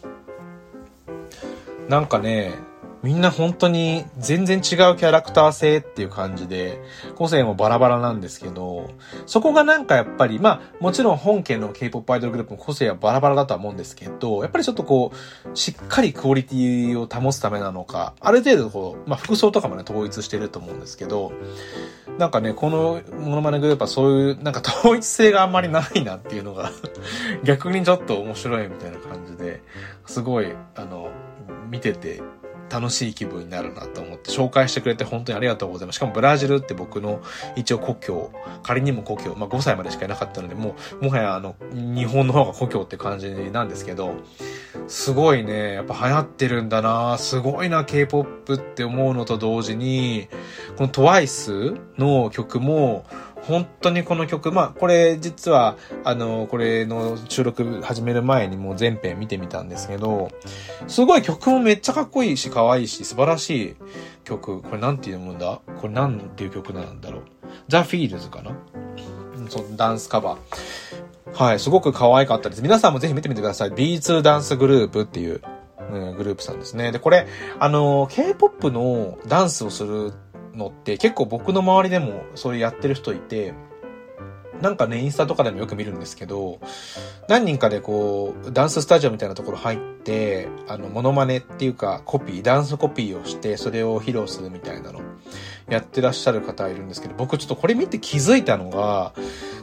なんかね、みんな本当に全然違うキャラクター性っていう感じで、個性もバラバラなんですけど、そこがなんかやっぱり、まあ、もちろん本家の K-POP アイドルグループも個性はバラバラだとは思うんですけど、やっぱりちょっとこう、しっかりクオリティを保つためなのか、ある程度こう、まあ、服装とかもね、統一してると思うんですけど、なんかね、このモノマネグループはそういう、なんか統一性があんまりないなっていうのが (laughs) 逆にちょっと面白いみたいな感じで、すごい、あの、見てて楽しい気分になるなと思って紹介してくれて本当にありがとうございます。しかもブラジルって僕の一応故郷、仮にも故郷、まあ5歳までしかいなかったので、もう、もはやあの、日本の方が故郷って感じなんですけど、すごいね、やっぱ流行ってるんだなすごいな K-POP って思うのと同時に、この TWICE の曲も、本当にこの曲、まあ、これ実は、あの、これの収録始める前にもう全編見てみたんですけど、すごい曲もめっちゃかっこいいし、可愛いし、素晴らしい曲。これなんて読むんだ？これなんていう曲なんだろう？ The Feels かなそう、ダンスカバー。はい、すごく可愛かったです。皆さんもぜひ見てみてください。B2 ダンスグループっていう、うん、グループさんですね。で、これ、あの、K-POP のダンスをするのって結構僕の周りでもそれやってる人いて、なんかね、インスタとかでもよく見るんですけど、何人かでこう、ダンススタジオみたいなところ入って、あの、モノマネっていうか、コピー、ダンスコピーをして、それを披露するみたいなの、やってらっしゃる方いるんですけど、僕ちょっとこれ見て気づいたのが、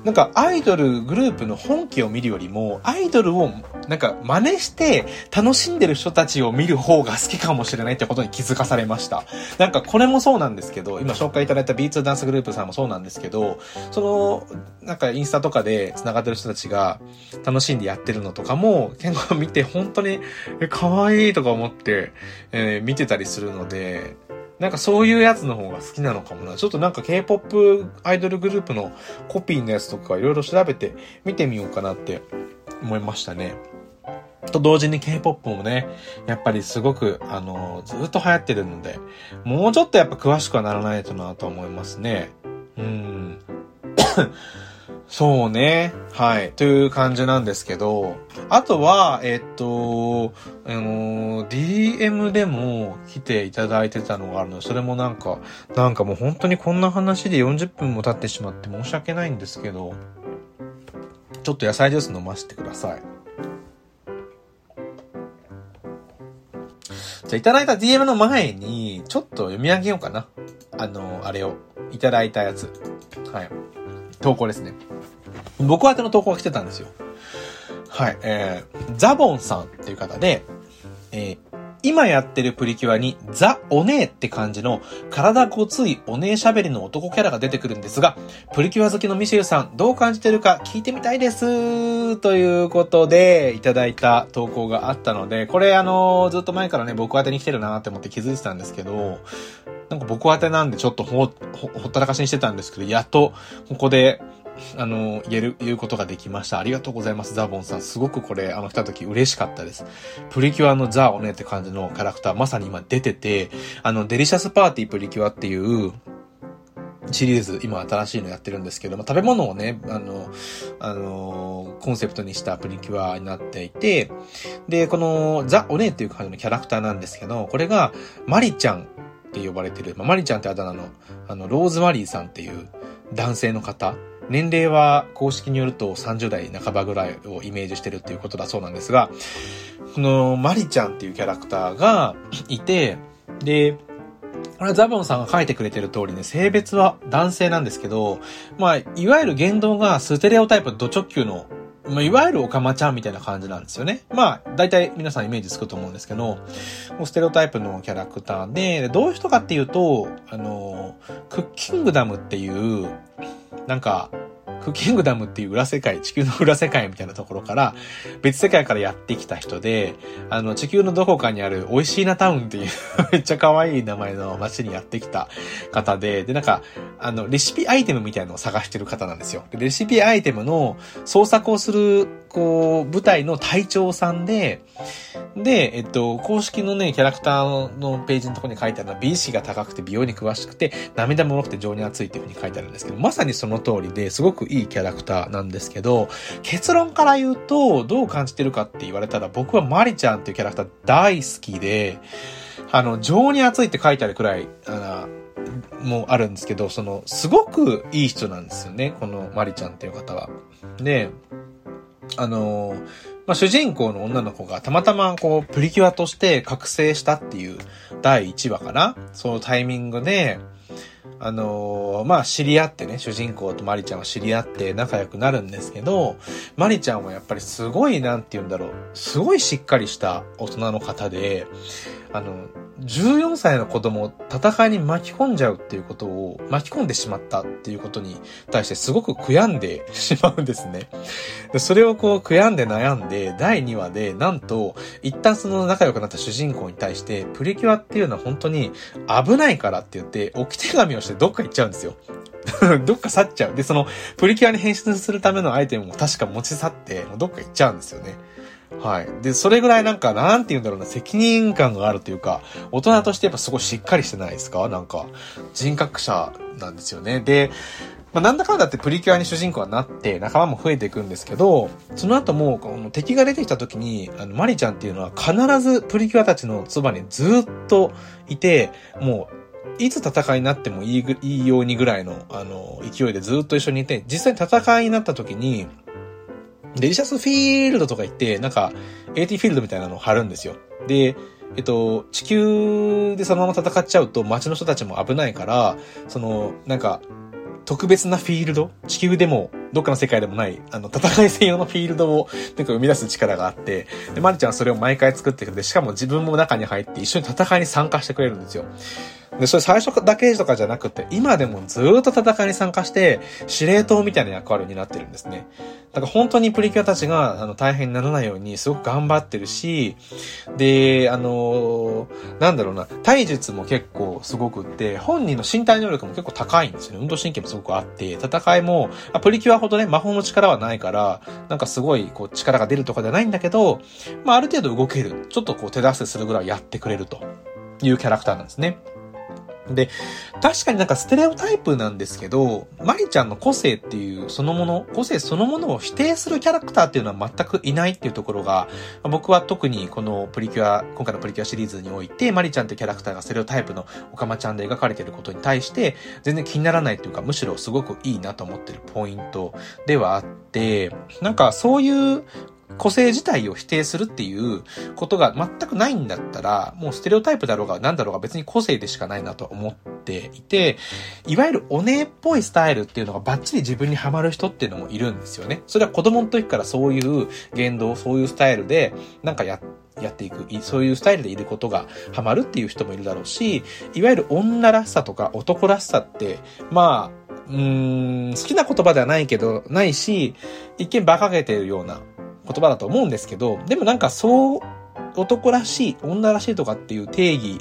なんかアイドルグループの本家を見るよりも、アイドルをなんか真似して楽しんでる人たちを見る方が好きかもしれないってことに気づかされました。なんかこれもそうなんですけど、今紹介いただいた B2 ダンスグループさんもそうなんですけど、その、なんかインスタとかで繋がってる人たちが楽しんでやってるのとかも結構見て本当に、可愛いとか思って、えー、見てたりするので、なんかそういうやつの方が好きなのかもな。ちょっとなんか K-POP アイドルグループのコピーのやつとかいろいろ調べて見てみようかなって思いましたね。と同時に K-POP もね、やっぱりすごく、あの、ずっと流行ってるので、もうちょっとやっぱ詳しくはならないとなと思いますね。うん。そうね。はい。という感じなんですけど、あとは、えっと、あの、DM でも来ていただいてたのがあるので、それもなんか、なんかもう本当にこんな話で40分も経ってしまって申し訳ないんですけど、ちょっと野菜ジュース飲ませてください。じゃあ、いただいた DM の前に、ちょっと読み上げようかな。あの、あれを、いただいたやつ。はい。投稿ですね。僕宛ての投稿が来てたんですよ。はい、えー、ザボンさんっていう方で、えー、今やってるプリキュアにザ・お姉って感じの体ごついお姉喋りの男キャラが出てくるんですが、プリキュア好きのミシェルさんどう感じてるか聞いてみたいです。ということで、いただいた投稿があったので、これあの、ずっと前からね、僕宛てに来てるなって思って気づいてたんですけど、なんか僕宛てなんでちょっとほ、ほ、ほったらかしにしてたんですけど、やっと、ここで、あの、言える、言うことができました。ありがとうございます、ザボンさん。すごくこれ、あの、来た時嬉しかったです。プリキュアのザ・オネエって感じのキャラクター、まさに今出てて、あの、デリシャスパーティープリキュアっていう、シリーズ、今新しいのやってるんですけども、食べ物をね、あの、あの、コンセプトにしたプリキュアになっていて、で、このザ・オネエっていう感じのキャラクターなんですけど、これがマリちゃんって呼ばれてる、まあ、マリちゃんってあだ名の、あの、ローズマリーさんっていう男性の方年齢は公式によると30代半ばぐらいをイメージしてるっていうことだそうなんですが、このマリちゃんっていうキャラクターがいて、で、これはザボンさんが書いてくれてる通りね、性別は男性なんですけど、まあ、いわゆる言動がステレオタイプド直球のまあ、いわゆるオカマちゃんみたいな感じなんですよね。まあ、大体皆さんイメージつくと思うんですけど、ステレオタイプのキャラクターで、どういう人かっていうと、あの、クッキングダムっていう、なんか、クッキングダムっていう裏世界、地球の裏世界みたいなところから、別世界からやってきた人で、あの、地球のどこかにある美味しいなタウンっていう (laughs) めっちゃ可愛い名前の街にやってきた方で、で、なんか、あの、レシピアイテムみたいなのを探してる方なんですよ。レシピアイテムの創作をするこう、舞台の隊長さんで、で、えっと、公式のね、キャラクターのページのところに書いてあるのは、美意識が高くて美容に詳しくて、涙もろくて情に熱いっていう風に書いてあるんですけど、まさにその通りで、すごくいいキャラクターなんですけど、結論から言うと、どう感じてるかって言われたら、僕はマリちゃんっていうキャラクター大好きで、あの、情に熱いって書いてあるくらい、あの、もあるんですけど、その、すごくいい人なんですよね、このマリちゃんっていう方は。で、あの、まあ、主人公の女の子がたまたまこう、プリキュアとして覚醒したっていう第1話かな。そのタイミングで、あのー、まあ、知り合ってね、主人公とマリちゃんは知り合って仲良くなるんですけど、マリちゃんはやっぱりすごい、なんて言うんだろう、すごいしっかりした大人の方で、あの、14歳の子供を戦いに巻き込んじゃうっていうことを巻き込んでしまったっていうことに対してすごく悔やんで (laughs) しまうんですね。でそれをこう悔やんで悩んで第2話でなんと一旦その仲良くなった主人公に対してプリキュアっていうのは本当に危ないからって言って置き手紙をしてどっか行っちゃうんですよ。(laughs) どっか去っちゃう。で、そのプリキュアに変身するためのアイテムも確か持ち去ってどっか行っちゃうんですよね。はい。で、それぐらいなんか、なんて言うんだろうな、責任感があるというか、大人としてやっぱすごいしっかりしてないですか？なんか、人格者なんですよね。で、まあ、なんだかんだってプリキュアに主人公はなって、仲間も増えていくんですけど、その後も、この敵が出てきた時に、あの、マリちゃんっていうのは必ずプリキュアたちのそばにずっといて、もう、いつ戦いになってもいい、いいようにぐらいの、あの、勢いでずっと一緒にいて、実際戦いになった時に、デリシャスフィールドとか行って、なんか、AT フィールドみたいなのを貼るんですよ。で、えっと、地球でそのまま戦っちゃうと街の人たちも危ないから、その、なんか、特別なフィールド？地球でも、どっかの世界でもない、あの、戦い専用のフィールドを、なんか生み出す力があって、で、マリちゃんはそれを毎回作ってくれて、しかも自分も中に入って一緒に戦いに参加してくれるんですよ。で、それ最初だけとかじゃなくて、今でもずっと戦いに参加して、司令塔みたいな役割になってるんですね。だから本当にプリキュアたちが、あの、大変にならないようにすごく頑張ってるし、で、あのー、なんだろうな、体術も結構すごくって、本人の身体能力も結構高いんですよね。運動神経もすごくあって、戦いも、プリキュアほどね、魔法の力はないから、なんかすごい、こう、力が出るとかじゃないんだけど、まあ、ある程度動ける。ちょっとこう、手助けするぐらいやってくれるというキャラクターなんですね。で、確かになんかステレオタイプなんですけど、マリちゃんの個性っていうそのもの、個性そのものを否定するキャラクターっていうのは全くいないっていうところが、僕は特にこのプリキュア、今回のプリキュアシリーズにおいて、マリちゃんってキャラクターがステレオタイプのオカマちゃんで描かれてることに対して、全然気にならないっていうか、むしろすごくいいなと思ってるポイントではあって、なんかそういう個性自体を否定するっていうことが全くないんだったら、もうステレオタイプだろうが何だろうが別に個性でしかないなと思っていて、いわゆるお姉っぽいスタイルっていうのがバッチリ自分にはまる人っていうのもいるんですよね。それは子供の時からそういう言動、そういうスタイルで、なんかや、やっていく、そういうスタイルでいることがハマるっていう人もいるだろうし、いわゆる女らしさとか男らしさって、まあ、うーん、好きな言葉ではないけど、ないし、一見馬鹿げてるような言葉だと思うんですけど、でもなんかそう、男らしい、女らしいとかっていう定義、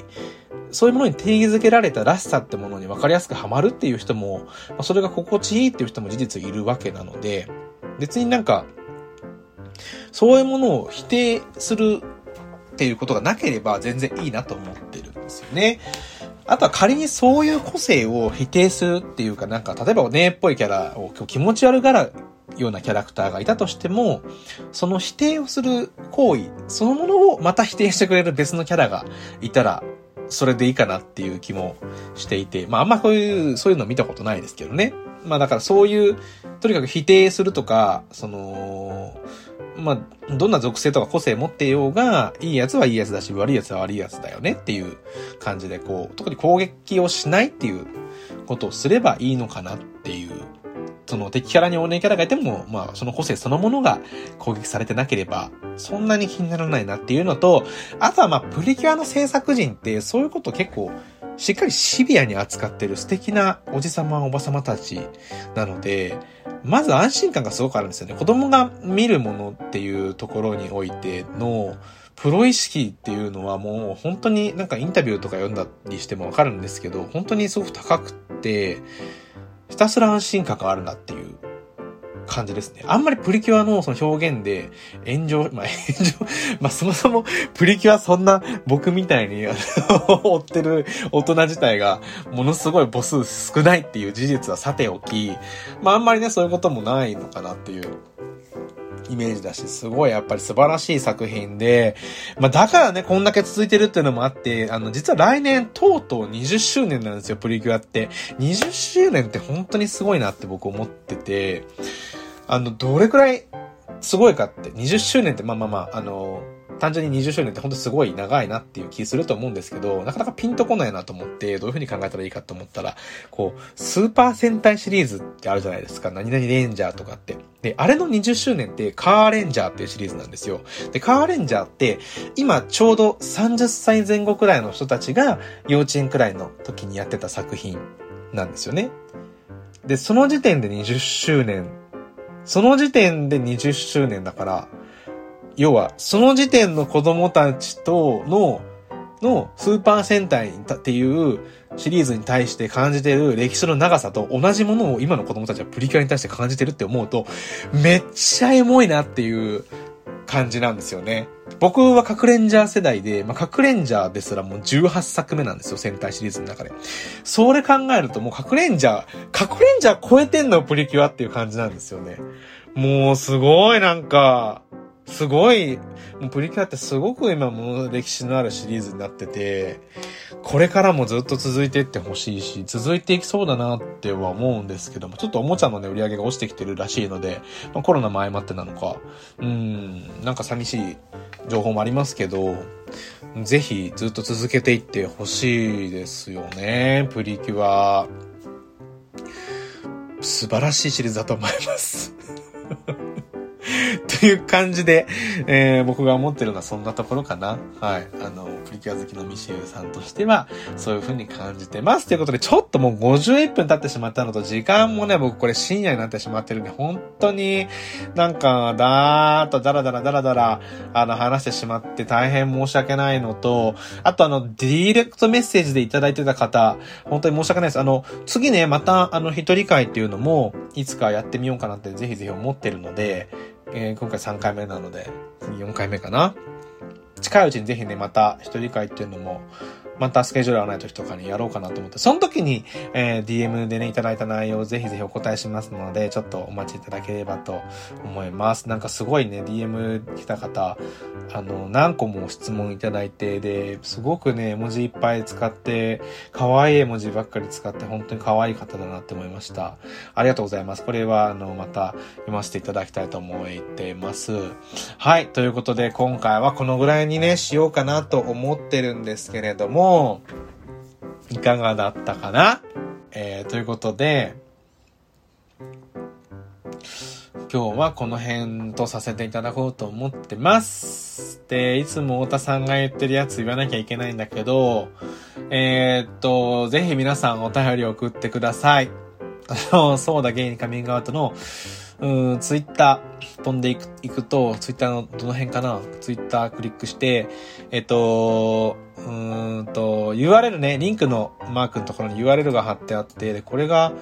そういうものに定義づけられたらしさってものに分かりやすくハマるっていう人も、まそれが心地いいっていう人も事実いるわけなので、別になんか、そういうものを否定するっていうことがなければ全然いいなと思ってるんですよね。あとは仮にそういう個性を否定するっていうかなんか、例えばお姉っぽいキャラを気持ち悪がらようなキャラクターがいたとしても、その否定をする行為、そのものをまた否定してくれる別のキャラがいたら、それでいいかなっていう気もしていて、まああんまこういう、そういうの見たことないですけどね。まあだからそういう、とにかく否定するとか、その、まあ、どんな属性とか個性持っていようが、いいやつはいいやつだし、悪いやつは悪いやつだよねっていう感じで、こう、特に攻撃をしないっていうことをすればいいのかなっていうその敵キャラにお姉キャラがいても、まあ、その個性そのものが攻撃されてなければ、そんなに気にならないなっていうのと、あとはまあ、プリキュアの制作人って、そういうこと結構、しっかりシビアに扱ってる素敵なおじさまおばさまたちなので、まず安心感がすごくあるんですよね。子供が見るものっていうところにおいての、プロ意識っていうのはもう本当になんかインタビューとか読んだりしてもわかるんですけど、本当にすごく高くって、ひたすら安心感があるなっていう感じですね。あんまりプリキュアのその表現で炎上、まあ炎上、(laughs) まあそもそもプリキュアそんな僕みたいに (laughs) 追ってる大人自体がものすごい母数少ないっていう事実はさておき、まああんまりねそういうこともないのかなっていうイメージだし、すごいやっぱり素晴らしい作品で、まあだからね、こんだけ続いてるっていうのもあって、あの、実は来年とうとう20周年なんですよ、プリキュアって。20周年って本当にすごいなって僕思ってて、あの、どれくらいすごいかって、20周年ってまあまあまあ、あの、単純に20周年って本当すごい長いなっていう気すると思うんですけど、なかなかピンとこないなと思って、どういう風に考えたらいいかと思ったら、こう、スーパー戦隊シリーズってあるじゃないですか。何々レンジャーとかって。で、あれの20周年ってカーレンジャーっていうシリーズなんですよ。で、カーレンジャーって、今ちょうど30歳前後くらいの人たちが幼稚園くらいの時にやってた作品なんですよね。で、その時点で20周年。その時点で20周年だから、要は、その時点の子供たちとの、のスーパー戦隊っていうシリーズに対して感じてる歴史の長さと同じものを今の子供たちはプリキュアに対して感じてるって思うと、めっちゃエモいなっていう感じなんですよね。僕は核レンジャー世代で、まあ、核レンジャーですらもう18作目なんですよ、戦隊シリーズの中で。それ考えるともう核レンジャー、核レンジャー超えてんのプリキュアっていう感じなんですよね。もうすごいなんか、すごい、もうプリキュアってすごく今も歴史のあるシリーズになってて、これからもずっと続いていってほしいし、続いていきそうだなっては思うんですけども、ちょっとおもちゃのね、売り上げが落ちてきてるらしいので、まあ、コロナも相まってなのか、うん、なんか寂しい情報もありますけど、ぜひずっと続けていってほしいですよね、プリキュア。素晴らしいシリーズだと思います。(laughs) という感じで、えー、僕が思ってるのはそんなところかな。はい。あの、プリキュア好きのミシェルさんとしては、そういう風に感じてます。ということで、ちょっともう51分経ってしまったのと、時間もね、僕これ深夜になってしまってるんで、本当になんか、だーっとダラダラダラダラ、あの、話してしまって大変申し訳ないのと、あとあの、ディレクトメッセージでいただいてた方、本当に申し訳ないです。あの、次ね、また、あの、一人会っていうのも、いつかやってみようかなってぜひぜひ思ってるので、えー、今回3回目なので、次4回目かな。近いうちにぜひね、また一人会っていうのも、またスケジュール合わない時とかにやろうかなと思って、その時に、えー、DM でね、いただいた内容をぜひぜひお答えしますので、ちょっとお待ちいただければと思います。なんかすごいね、DM 来た方、あの、何個も質問いただいて、で、すごくね、文字いっぱい使って、可愛い文字ばっかり使って、本当に可愛い方だなって思いました。ありがとうございます。これは、あの、また読ませていただきたいと思っています。はい。ということで、今回はこのぐらいにね、しようかなと思ってるんですけれども、いかがだったかな？えー、ということで、今日はこの辺とさせていただこうと思ってます。で、いつも太田さんが言ってるやつ言わなきゃいけないんだけど、えー、っと、ぜひ皆さんお便り送ってください。あの、そうだ、ゲイにカミングアウトの、うん、ツイッター飛んでいくいくと、ツイッターのどの辺かな？ツイッタークリックして、えっと、うんと、URL ね、リンクのマークのところに URL が貼ってあって、で、これが、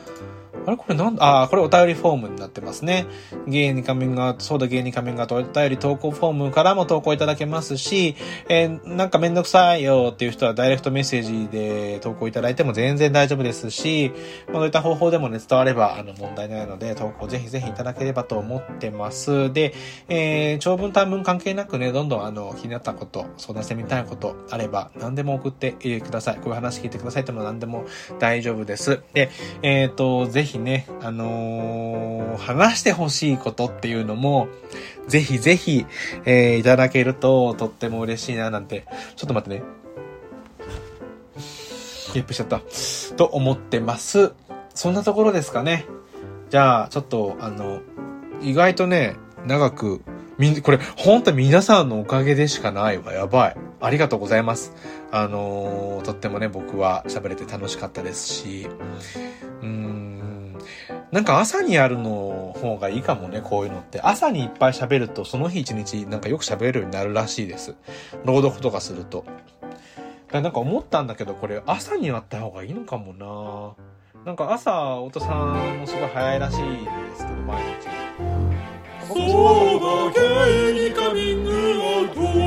あれこれなんだ？あ、これお便りフォームになってますね。ゲイにカミングアウト、そうだゲイにカミングアウト、お便り投稿フォームからも投稿いただけますし、えー、なんかめんどくさいよっていう人はダイレクトメッセージで投稿いただいても全然大丈夫ですし、まあ、そういった方法でもね、伝わればあの問題ないので、投稿ぜひぜひいただければと思ってます。で、えー、長文短文関係なくね、どんどんあの、気になったこと、相談してみたいことあれば、何でも送ってください。こういう話聞いてくださいっても何でも大丈夫です。で、えっ、ー、と、ぜひね、あのー、話してほしいことっていうのも、ぜひぜひ、えー、いただけるととっても嬉しいななんて、ちょっと待ってね。ゲップしちゃった。と思ってます。そんなところですかね。じゃあ、ちょっと、あの、意外とね、長く、み、これ、本当に皆さんのおかげでしかないわ。やばい。ありがとうございます。あのー、とってもね、僕は喋れて楽しかったですし、うん、なんか朝にやるの方がいいかもね、こういうのって。朝にいっぱい喋ると、その日一日なんかよく喋れるようになるらしいです。朗読とかすると。なんか思ったんだけど、これ朝にやった方がいいのかもななんか朝、お父さんもすごい早いらしいですけど、毎日。そうだけにカミングアウト